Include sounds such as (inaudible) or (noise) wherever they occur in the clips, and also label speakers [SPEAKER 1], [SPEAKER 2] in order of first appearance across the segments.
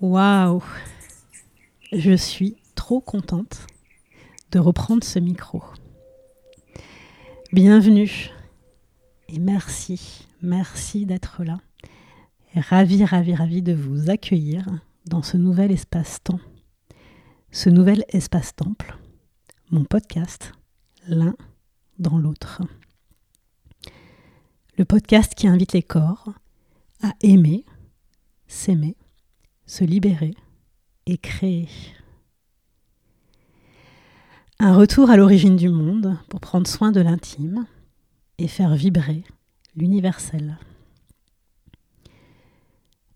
[SPEAKER 1] Waouh Je suis trop contente de reprendre ce micro. Bienvenue et merci, merci d'être là. Ravi, ravi, ravi de vous accueillir dans ce nouvel espace-temps, ce nouvel espace-temple, mon podcast, l'un dans l'autre. Le podcast qui invite les corps à aimer, s'aimer, se libérer et créer. Un retour à l'origine du monde pour prendre soin de l'intime et faire vibrer l'universel.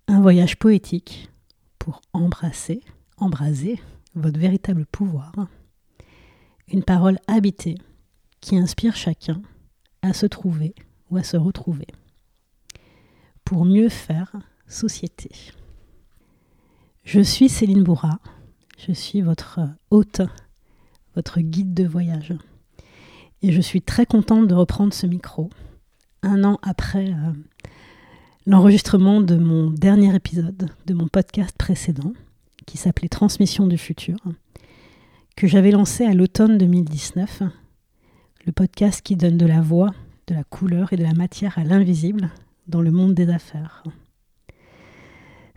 [SPEAKER 1] Un voyage poétique pour embrasser, embraser votre véritable pouvoir. Une parole habitée qui inspire chacun à se trouver ou à se retrouver pour mieux faire société. Je suis Céline Bourra, je suis votre hôte, votre guide de voyage. Et je suis très contente de reprendre ce micro, un an après euh, l'enregistrement de mon dernier épisode de mon podcast précédent, qui s'appelait Transmission du futur, que j'avais lancé à l'automne 2019, le podcast qui donne de la voix, de la couleur et de la matière à l'invisible dans le monde des affaires.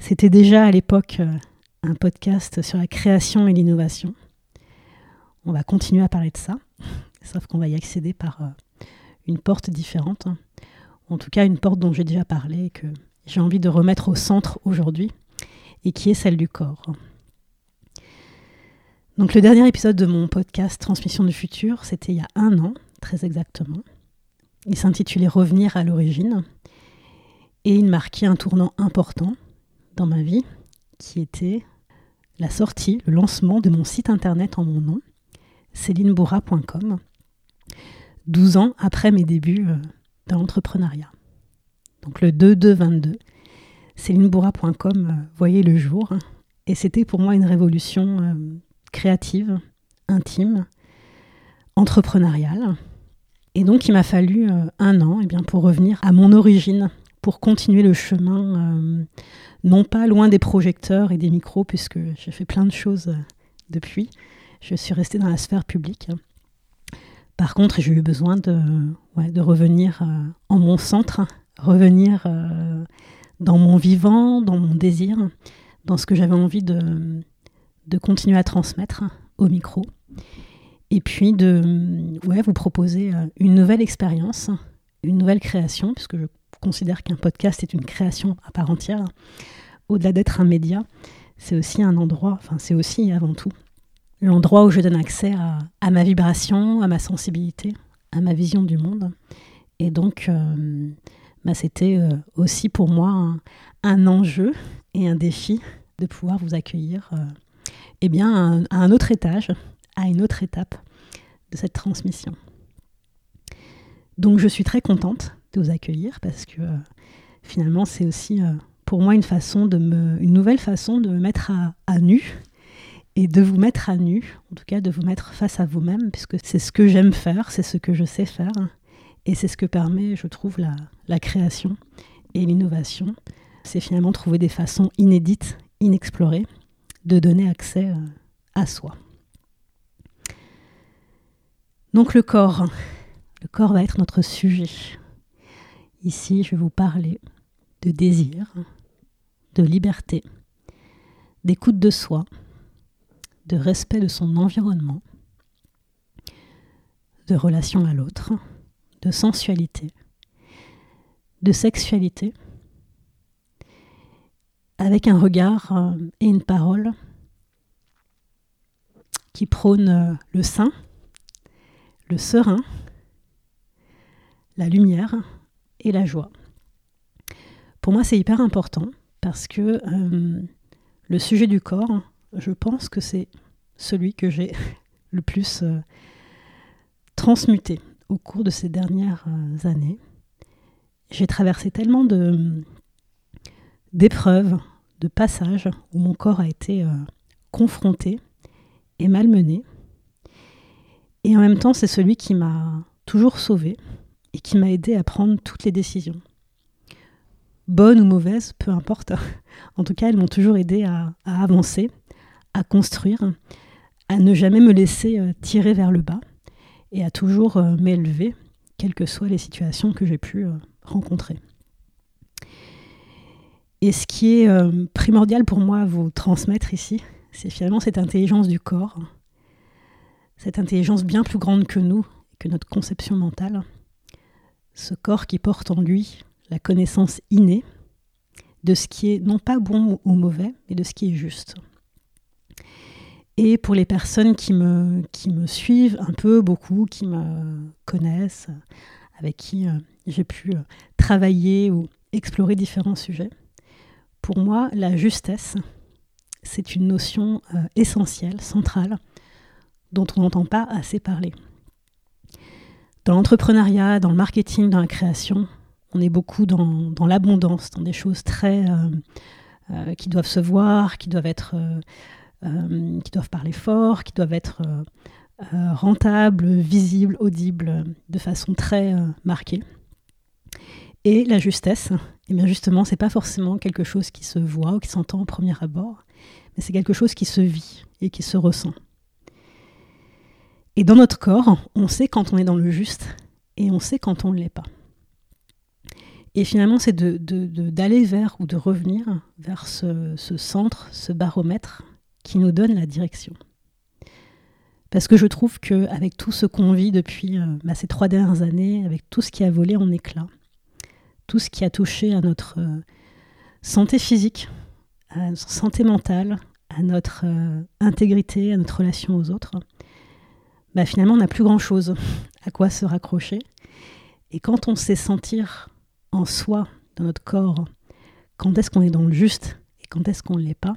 [SPEAKER 1] C'était déjà à l'époque euh, un podcast sur la création et l'innovation. On va continuer à parler de ça, sauf qu'on va y accéder par euh, une porte différente. En tout cas, une porte dont j'ai déjà parlé et que j'ai envie de remettre au centre aujourd'hui, et qui est celle du corps. Donc le dernier épisode de mon podcast Transmission du futur, c'était il y a un an, très exactement. Il s'intitulait Revenir à l'origine, et il marquait un tournant important dans ma vie, qui était la sortie, le lancement de mon site internet en mon nom, célinebourra.com, 12 ans après mes débuts euh, dans l'entrepreneuriat. Donc le 2-2-22, célinebourra.com euh, voyait le jour, et c'était pour moi une révolution euh, créative, intime, entrepreneuriale. Et donc il m'a fallu un an eh bien, pour revenir à mon origine, pour continuer le chemin, non pas loin des projecteurs et des micros, puisque j'ai fait plein de choses euh, depuis. Je suis restée dans la sphère publique. Par contre, j'ai eu besoin de, revenir euh, en mon centre, revenir dans mon vivant, dans mon désir, dans ce que j'avais envie de, continuer à transmettre au micro. Et puis de vous proposer une nouvelle expérience, une nouvelle création, puisque je considère qu'un podcast est une création à part entière. Au-delà d'être un média, c'est aussi un endroit, enfin c'est aussi avant tout l'endroit où je donne accès à, ma vibration, à ma sensibilité, à ma vision du monde. Et donc, euh, bah, c'était euh, aussi pour moi un, enjeu et un défi de pouvoir vous accueillir euh, eh bien, à un autre étage, à une autre étape de cette transmission. Donc je suis très contente de vous accueillir parce que euh, finalement c'est aussi euh, pour moi une façon de me, une nouvelle façon de me mettre à, nu et de vous mettre à nu, en tout cas de vous mettre face à vous-même, puisque c'est ce que j'aime faire, c'est ce que je sais faire, et c'est ce que permet, je trouve, la, la création et l'innovation. C'est finalement trouver des façons inédites, inexplorées, de donner accès euh, à soi. Donc le corps, le corps va être notre sujet Ici, je vais vous parler de désir, de liberté, d'écoute de soi, de respect de son environnement, de relation à l'autre, de sensualité, de sexualité, avec un regard euh, et une parole qui prônent euh, le sain, le serein, la lumière, et la joie. Pour moi, c'est hyper important parce que euh, le sujet du corps, je pense que c'est celui que j'ai (laughs) le plus euh, transmuté au cours de ces dernières euh, années. J'ai traversé tellement d'épreuves, de passages où mon corps a été confronté et malmené. Et en même temps, c'est celui qui m'a toujours sauvé, et qui m'a aidé à prendre toutes les décisions. bonnes ou mauvaises, peu importe. (laughs) En tout cas, elles m'ont toujours aidé à, avancer, à construire, à ne jamais me laisser euh, tirer vers le bas et à toujours euh, m'élever, quelles que soient les situations que j'ai pu euh, rencontrer. Et ce qui est primordial pour moi à vous transmettre ici, c'est finalement cette intelligence du corps, cette intelligence bien plus grande que nous, que notre conception mentale, ce corps qui porte en lui la connaissance innée de ce qui est non pas bon ou mauvais, mais de ce qui est juste. Et pour les personnes qui me, suivent un peu, beaucoup, qui me connaissent, avec qui euh, j'ai pu euh, travailler ou explorer différents sujets, pour moi, la justesse, c'est une notion euh, essentielle, centrale, dont on n'entend pas assez parler. Dans l'entrepreneuriat, dans le marketing, dans la création, on est beaucoup dans, l'abondance, dans des choses très euh, euh, qui doivent se voir, qui doivent être, euh, qui doivent parler fort, qui doivent être rentables, visibles, audibles, de façon très marquée. Et la justesse, et eh bien justement, c'est pas forcément quelque chose qui se voit ou qui s'entend au premier abord, mais c'est quelque chose qui se vit et qui se ressent. Et dans notre corps, on sait quand on est dans le juste et on sait quand on ne l'est pas. Et finalement, c'est d'aller vers ou de revenir vers ce, centre, ce baromètre qui nous donne la direction. Parce que je trouve qu'avec tout ce qu'on vit depuis euh, bah, ces trois dernières années, avec tout ce qui a volé en éclats, tout ce qui a touché à notre euh, santé physique, à notre santé mentale, à notre euh, intégrité, à notre relation aux autres, bah, finalement, on n'a plus grand-chose à quoi se raccrocher. Et quand on sait sentir en soi, dans notre corps, quand est-ce qu'on est dans le juste et quand est-ce qu'on ne l'est pas,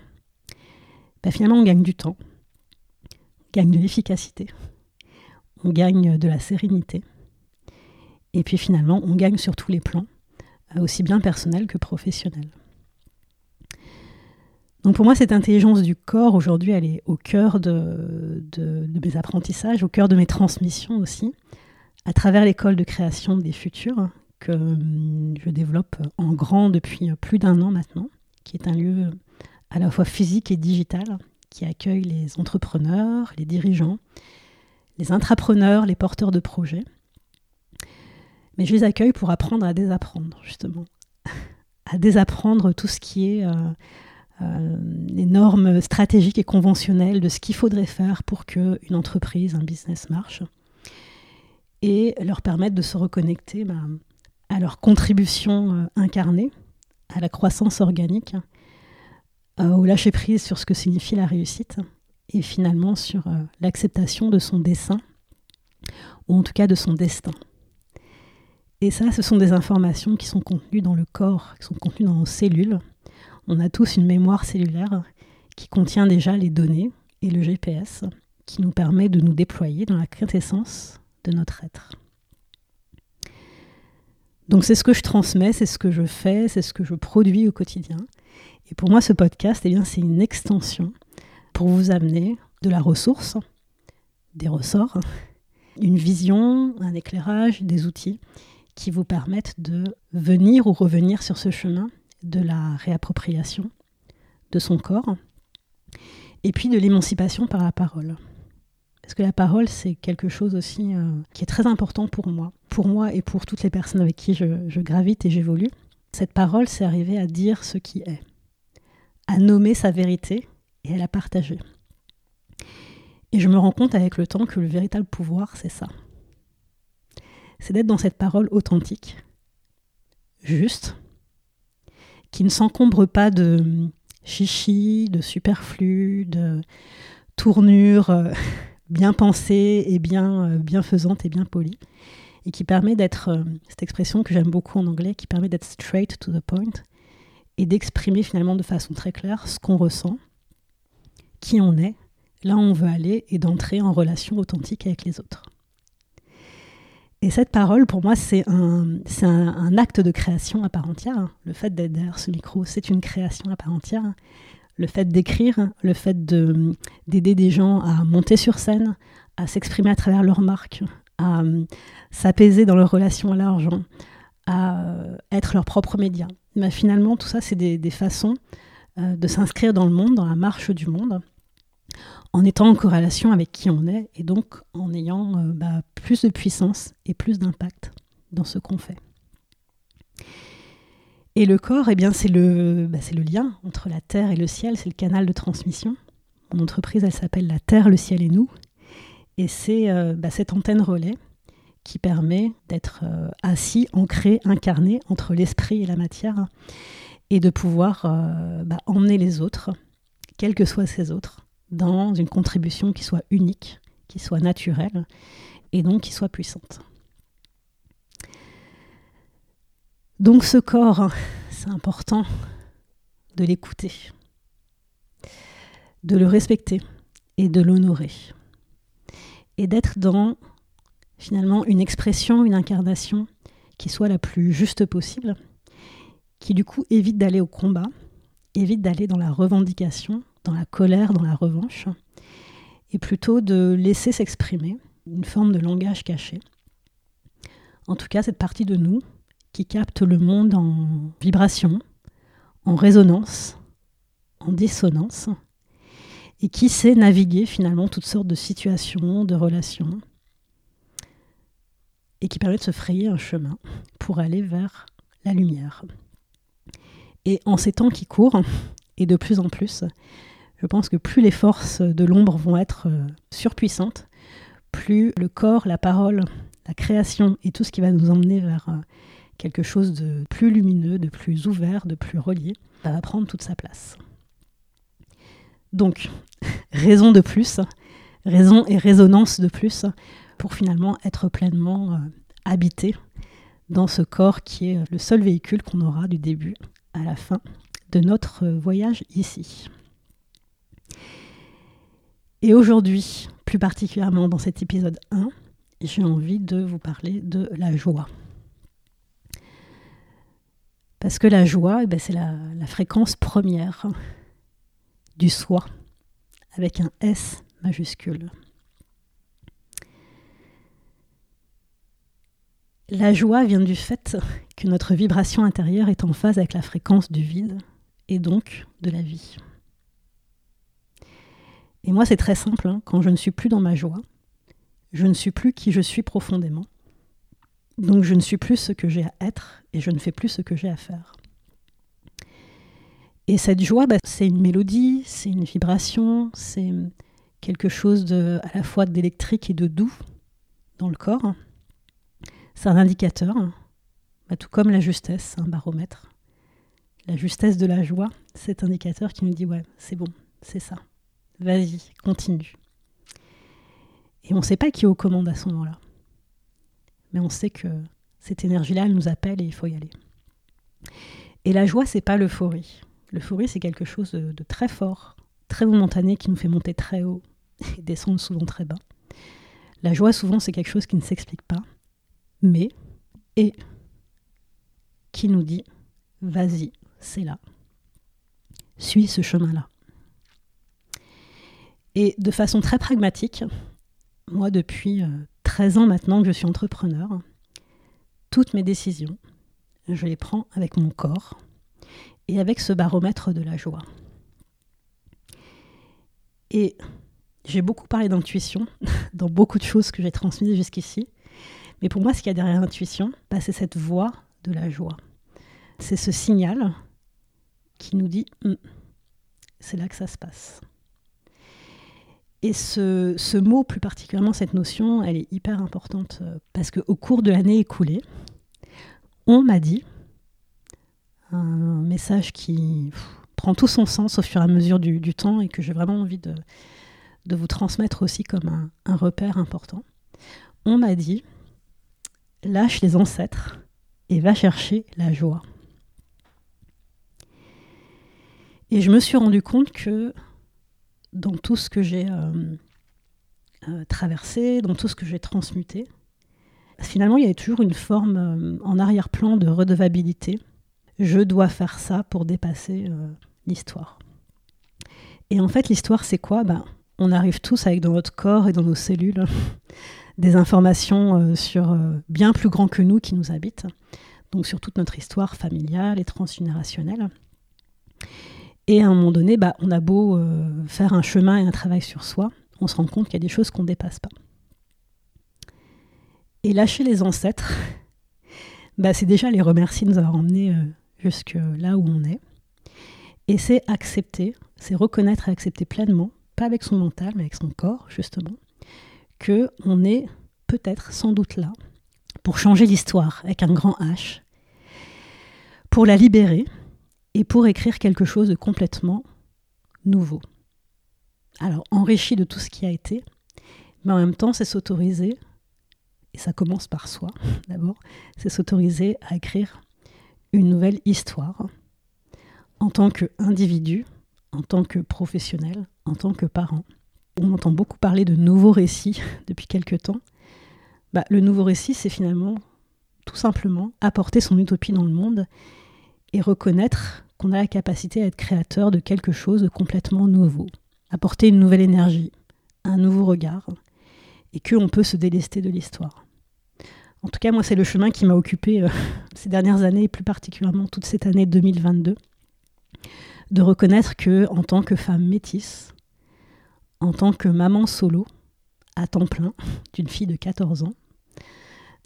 [SPEAKER 1] bah finalement on gagne du temps, on gagne de l'efficacité, on gagne de la sérénité, et puis finalement on gagne sur tous les plans, euh, aussi bien personnel que professionnel. Donc pour moi, cette intelligence du corps, aujourd'hui, elle est au cœur de, mes apprentissages, au cœur de mes transmissions aussi, à travers l'école de création des futurs, que hum, je développe en grand depuis plus d'un an maintenant, qui est un lieu à la fois physique et digital, qui accueille les entrepreneurs, les dirigeants, les intrapreneurs, les porteurs de projets. Mais je les accueille pour apprendre à désapprendre, justement. (laughs) à désapprendre tout ce qui est euh, les normes stratégiques et conventionnelles de ce qu'il faudrait faire pour qu'une entreprise, un business marche. Et leur permettre de se reconnecter bah, à leur contribution euh, incarnée, à la croissance organique, euh, au lâcher-prise sur ce que signifie la réussite, et finalement sur euh, l'acceptation de son dessin, ou en tout cas de son destin. Et ça, ce sont des informations qui sont contenues dans le corps, qui sont contenues dans nos cellules. On a tous une mémoire cellulaire qui contient déjà les données et le GPS qui nous permet de nous déployer dans la quintessence de notre être. Donc c'est ce que je transmets, c'est ce que je fais, c'est ce que je produis au quotidien. Et pour moi, ce podcast, eh bien, c'est une extension pour vous amener de la ressource, des ressorts, une vision, un éclairage, des outils qui vous permettent de venir ou revenir sur ce chemin de la réappropriation de son corps et puis de l'émancipation par la parole. Parce que la parole, c'est quelque chose aussi euh, qui est très important pour moi, pour moi et pour toutes les personnes avec qui je, gravite et j'évolue. Cette parole, c'est arriver à dire ce qui est, à nommer sa vérité et à la partager. Et je me rends compte avec le temps que le véritable pouvoir, c'est ça. C'est d'être dans cette parole authentique, juste, qui ne s'encombre pas de chichi, de superflu, de tournure. Euh, (laughs) bien pensée et bien euh, bienfaisante et bien polie, et qui permet d'être, euh, cette expression que j'aime beaucoup en anglais, qui permet d'être straight to the point, et d'exprimer finalement de façon très claire ce qu'on ressent, qui on est, là où on veut aller, et d'entrer en relation authentique avec les autres. Et cette parole, pour moi, c'est un, acte de création à part entière. Le fait d'être derrière ce micro, c'est une création à part entière le fait d'écrire, le fait d'aider des gens à monter sur scène, à s'exprimer à travers leurs marques, à euh, s'apaiser dans leur relation à l'argent, à être leur propre média. Mais finalement, tout ça, c'est des, façons de s'inscrire dans le monde, dans la marche du monde, en étant en corrélation avec qui on est et donc en ayant bah, plus de puissance et plus d'impact dans ce qu'on fait. Et le corps, eh bien, c'est le, bah, lien entre la terre et le ciel, c'est le canal de transmission. Mon entreprise, elle s'appelle La Terre, le ciel et nous. Et c'est euh, bah, cette antenne relais qui permet d'être euh, assis, ancré, incarné entre l'esprit et la matière et de pouvoir euh, bah, emmener les autres, quels que soient ces autres, dans une contribution qui soit unique, qui soit naturelle et donc qui soit puissante. Donc ce corps, c'est important de l'écouter, de le respecter et de l'honorer. Et d'être dans finalement une expression, une incarnation qui soit la plus juste possible, qui du coup évite d'aller au combat, évite d'aller dans la revendication, dans la colère, dans la revanche, et plutôt de laisser s'exprimer une forme de langage caché. En tout cas, cette partie de nous qui capte le monde en vibration, en résonance, en dissonance, et qui sait naviguer finalement toutes sortes de situations, de relations, et qui permet de se frayer un chemin pour aller vers la lumière. Et en ces temps qui courent, et de plus en plus, je pense que plus les forces de l'ombre vont être euh, surpuissantes, plus le corps, la parole, la création et tout ce qui va nous emmener vers euh, quelque chose de plus lumineux, de plus ouvert, de plus relié, va prendre toute sa place. Donc, (laughs) raison de plus, raison et résonance de plus pour finalement être pleinement euh, habité dans ce corps qui est le seul véhicule qu'on aura du début à la fin de notre voyage ici. Et aujourd'hui, plus particulièrement dans cet épisode 1, j'ai envie de vous parler de la joie. Parce que la joie, eh ben, c'est la, fréquence première du soi, avec un S majuscule. La joie vient du fait que notre vibration intérieure est en phase avec la fréquence du vide et donc de la vie. Et moi, c'est très simple, hein. quand je ne suis plus dans ma joie, je ne suis plus qui je suis profondément. Donc je ne suis plus ce que j'ai à être et je ne fais plus ce que j'ai à faire. Et cette joie, bah, c'est une mélodie, c'est une vibration, c'est quelque chose à la fois d'électrique et de doux dans le corps. C'est un indicateur, bah, tout comme la justesse, un baromètre. La justesse de la joie, cet indicateur qui me dit ouais, c'est bon, c'est ça. Vas-y, continue. Et on ne sait pas qui est aux commandes à ce moment-là mais on sait que cette énergie-là, elle nous appelle et il faut y aller. Et la joie, c'est pas l'euphorie. L'euphorie, c'est quelque chose de, très fort, très momentané, qui nous fait monter très haut et descendre souvent très bas. La joie, souvent, c'est quelque chose qui ne s'explique pas, mais et qui nous dit vas-y, c'est là. Suis ce chemin-là. Et de façon très pragmatique, moi, depuis euh, 13 ans maintenant que je suis entrepreneur, toutes mes décisions, je les prends avec mon corps et avec ce baromètre de la joie. Et j'ai beaucoup parlé d'intuition (laughs) dans beaucoup de choses que j'ai transmises jusqu'ici. Mais pour moi, ce qu'il y a derrière l'intuition, bah, c'est cette voix de la joie. C'est ce signal qui nous dit hum, c'est là que ça se passe. Et ce, mot, plus particulièrement cette notion, elle est hyper importante euh, parce qu'au cours de l'année écoulée, on m'a dit un message qui prend tout son sens au fur et à mesure du, temps et que j'ai vraiment envie de, vous transmettre aussi comme un repère important. On m'a dit, lâche les ancêtres et va chercher la joie. Et je me suis rendu compte que dans tout ce que j'ai euh, euh, traversé, dans tout ce que j'ai transmuté, finalement, il y avait toujours une forme euh, en arrière-plan de redevabilité. Je dois faire ça pour dépasser l'histoire. Et en fait, l'histoire, c'est quoi? Ben, On arrive tous avec dans notre corps et dans nos cellules (laughs) des informations sur bien plus grand que nous qui nous habitent. donc sur toute notre histoire familiale et transgénérationnelle. Et à un moment donné, bah, on a beau euh, faire un chemin et un travail sur soi, on se rend compte qu'il y a des choses qu'on ne dépasse pas. Et lâcher les ancêtres, (laughs) bah, c'est déjà les remercier de nous avoir emmenés euh, jusque là où on est. Et c'est accepter, c'est reconnaître et accepter pleinement, pas avec son mental, mais avec son corps, justement, que on est peut-être sans doute là pour changer l'histoire avec un grand H, pour la libérer et pour écrire quelque chose de complètement nouveau. Alors, enrichi de tout ce qui a été, mais en même temps, c'est s'autoriser, et ça commence par soi (laughs) d'abord, c'est s'autoriser à écrire une nouvelle histoire en tant qu'individu, en tant que professionnel, en tant que parent. On entend beaucoup parler de nouveaux récits (laughs) depuis quelque temps. Bah, le nouveau récit, c'est finalement tout simplement apporter son utopie dans le monde et reconnaître qu'on a la capacité à être créateur de quelque chose de complètement nouveau, apporter une nouvelle énergie, un nouveau regard, et qu'on peut se délester de l'histoire. En tout cas, moi, c'est le chemin qui m'a occupé euh, (laughs) ces dernières années, et plus particulièrement toute cette année 2022, de reconnaître que, en tant que femme métisse, en tant que maman solo, à temps plein, (laughs) d'une fille de 14 ans,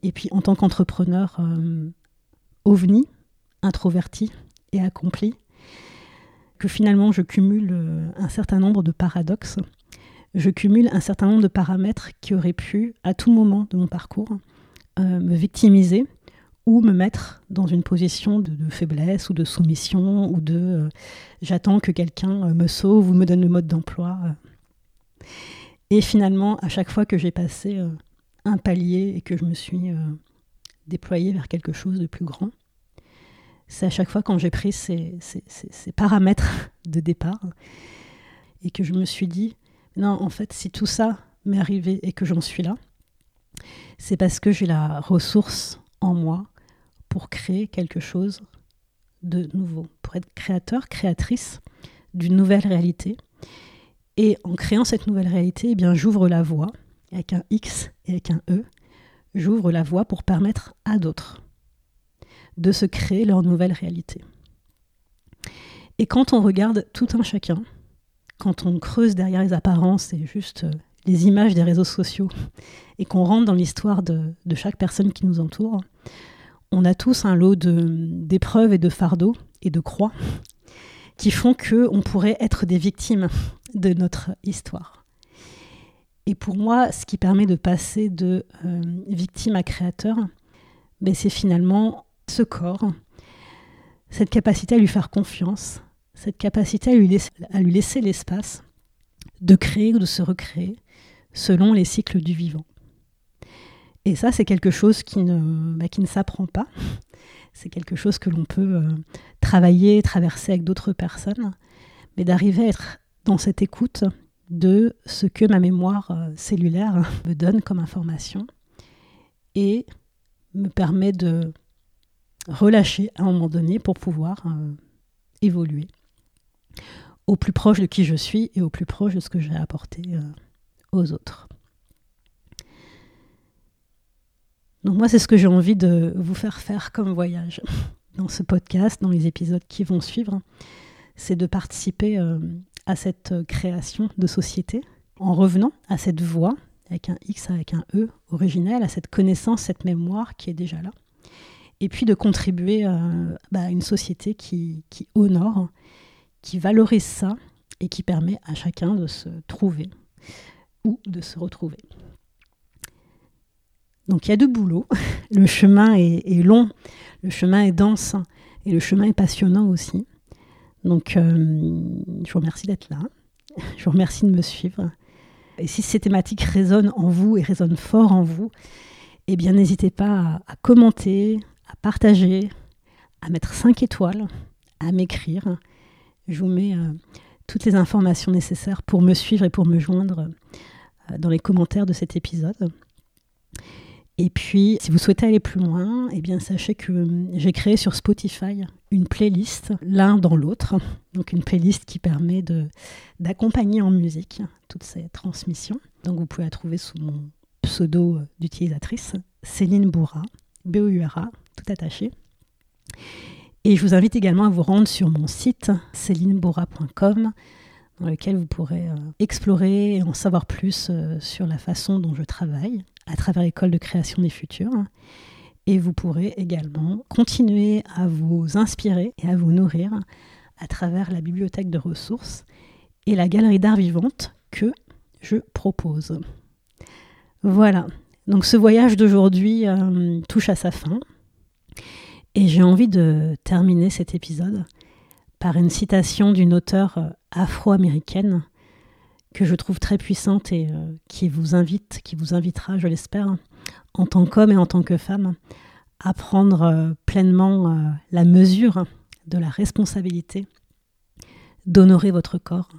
[SPEAKER 1] et puis en tant qu'entrepreneur euh, ovni, introverti et accompli, que finalement je cumule euh, un certain nombre de paradoxes, je cumule un certain nombre de paramètres qui auraient pu, à tout moment de mon parcours, euh, me victimiser ou me mettre dans une position de, faiblesse ou de soumission ou de euh, j'attends que quelqu'un me sauve ou me donne le mode d'emploi. Et finalement, à chaque fois que j'ai passé un palier et que je me suis déployée vers quelque chose de plus grand, c'est à chaque fois quand j'ai pris ces, paramètres (laughs) de départ et que je me suis dit, non, en fait, si tout ça m'est arrivé et que j'en suis là, c'est parce que j'ai la ressource en moi pour créer quelque chose de nouveau, pour être créateur, créatrice d'une nouvelle réalité. Et en créant cette nouvelle réalité, eh j'ouvre la voie, avec un X et avec un E, j'ouvre la voie pour permettre à d'autres de se créer leur nouvelle réalité. Et quand on regarde tout un chacun, quand on creuse derrière les apparences et juste euh, les images des réseaux sociaux, et qu'on rentre dans l'histoire de, chaque personne qui nous entoure, on a tous un lot d'épreuves et de fardeaux et de croix qui font que on pourrait être des victimes de notre histoire. Et pour moi, ce qui permet de passer de euh, victime à créateur, ben c'est finalement ce corps, cette capacité à lui faire confiance, cette capacité à lui laisser, l'espace de créer ou de se recréer selon les cycles du vivant. Et ça, c'est quelque chose qui ne, bah, qui ne s'apprend pas. C'est quelque chose que l'on peut euh, travailler, traverser avec d'autres personnes, mais d'arriver à être dans cette écoute de ce que ma mémoire euh, cellulaire me donne comme information et me permet de relâcher à un moment donné pour pouvoir euh, évoluer au plus proche de qui je suis et au plus proche de ce que j'ai apporté euh, aux autres. Donc moi, c'est ce que j'ai envie de vous faire faire comme voyage (laughs) dans ce podcast, dans les épisodes qui vont suivre, c'est de participer euh, à cette création de société en revenant à cette voix avec un X, avec un E originel, à cette connaissance, cette mémoire qui est déjà là et puis de contribuer euh, bah, à une société qui, honore, qui valorise ça et qui permet à chacun de se trouver ou de se retrouver. Donc il y a deux boulots. (laughs) Le chemin est, long, le chemin est dense et le chemin est passionnant aussi. Donc euh, je vous remercie d'être là. Je vous remercie de me suivre. Et si ces thématiques résonnent en vous et résonnent fort en vous, eh bien n'hésitez pas à commenter, partager, à mettre 5 étoiles, à m'écrire. Je vous mets euh, toutes les informations nécessaires pour me suivre et pour me joindre euh, dans les commentaires de cet épisode. Et puis, si vous souhaitez aller plus loin, eh bien, sachez que euh, j'ai créé sur Spotify une playlist, l'un dans l'autre. Donc, une playlist qui permet d'accompagner en musique toutes ces transmissions. Donc, vous pouvez la trouver sous mon pseudo d'utilisatrice, Céline Bourra, B-O-U-R-A, attaché. Et je vous invite également à vous rendre sur mon site celinebora.com dans lequel vous pourrez euh, explorer et en savoir plus euh, sur la façon dont je travaille à travers l'école de création des futurs. Et vous pourrez également continuer à vous inspirer et à vous nourrir à travers la bibliothèque de ressources et la galerie d'art vivante que je propose. Voilà, donc ce voyage d'aujourd'hui euh, touche à sa fin. Et j'ai envie de terminer cet épisode par une citation d'une auteure euh, afro-américaine que je trouve très puissante et euh, qui vous invite, qui vous invitera, je l'espère, en tant qu'homme et en tant que femme, à prendre euh, pleinement la mesure de la responsabilité d'honorer votre corps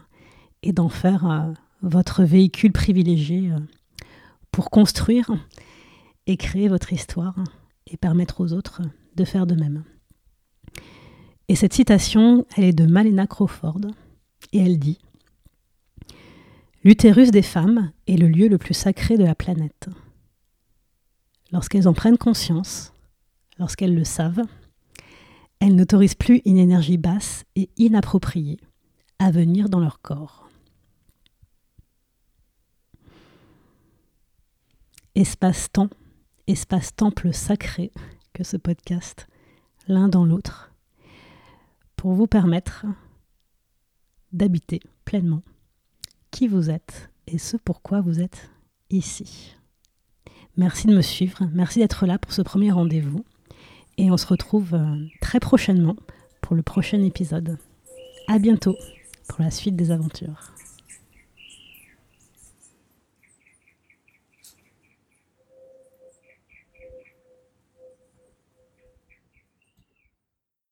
[SPEAKER 1] et d'en faire votre véhicule privilégié pour construire et créer votre histoire et permettre aux autres de faire de même. Et cette citation, elle est de Malena Crawford, et elle dit L'utérus des femmes est le lieu le plus sacré de la planète. Lorsqu'elles en prennent conscience, lorsqu'elles le savent, elles n'autorisent plus une énergie basse et inappropriée à venir dans leur corps. Espace-temps, espace-temple sacré ce podcast, l'un dans l'autre, pour vous permettre d'habiter pleinement qui vous êtes et ce pourquoi vous êtes ici. Merci de me suivre, merci d'être là pour ce premier rendez-vous et on se retrouve euh, très prochainement pour le prochain épisode. À bientôt pour la suite des aventures.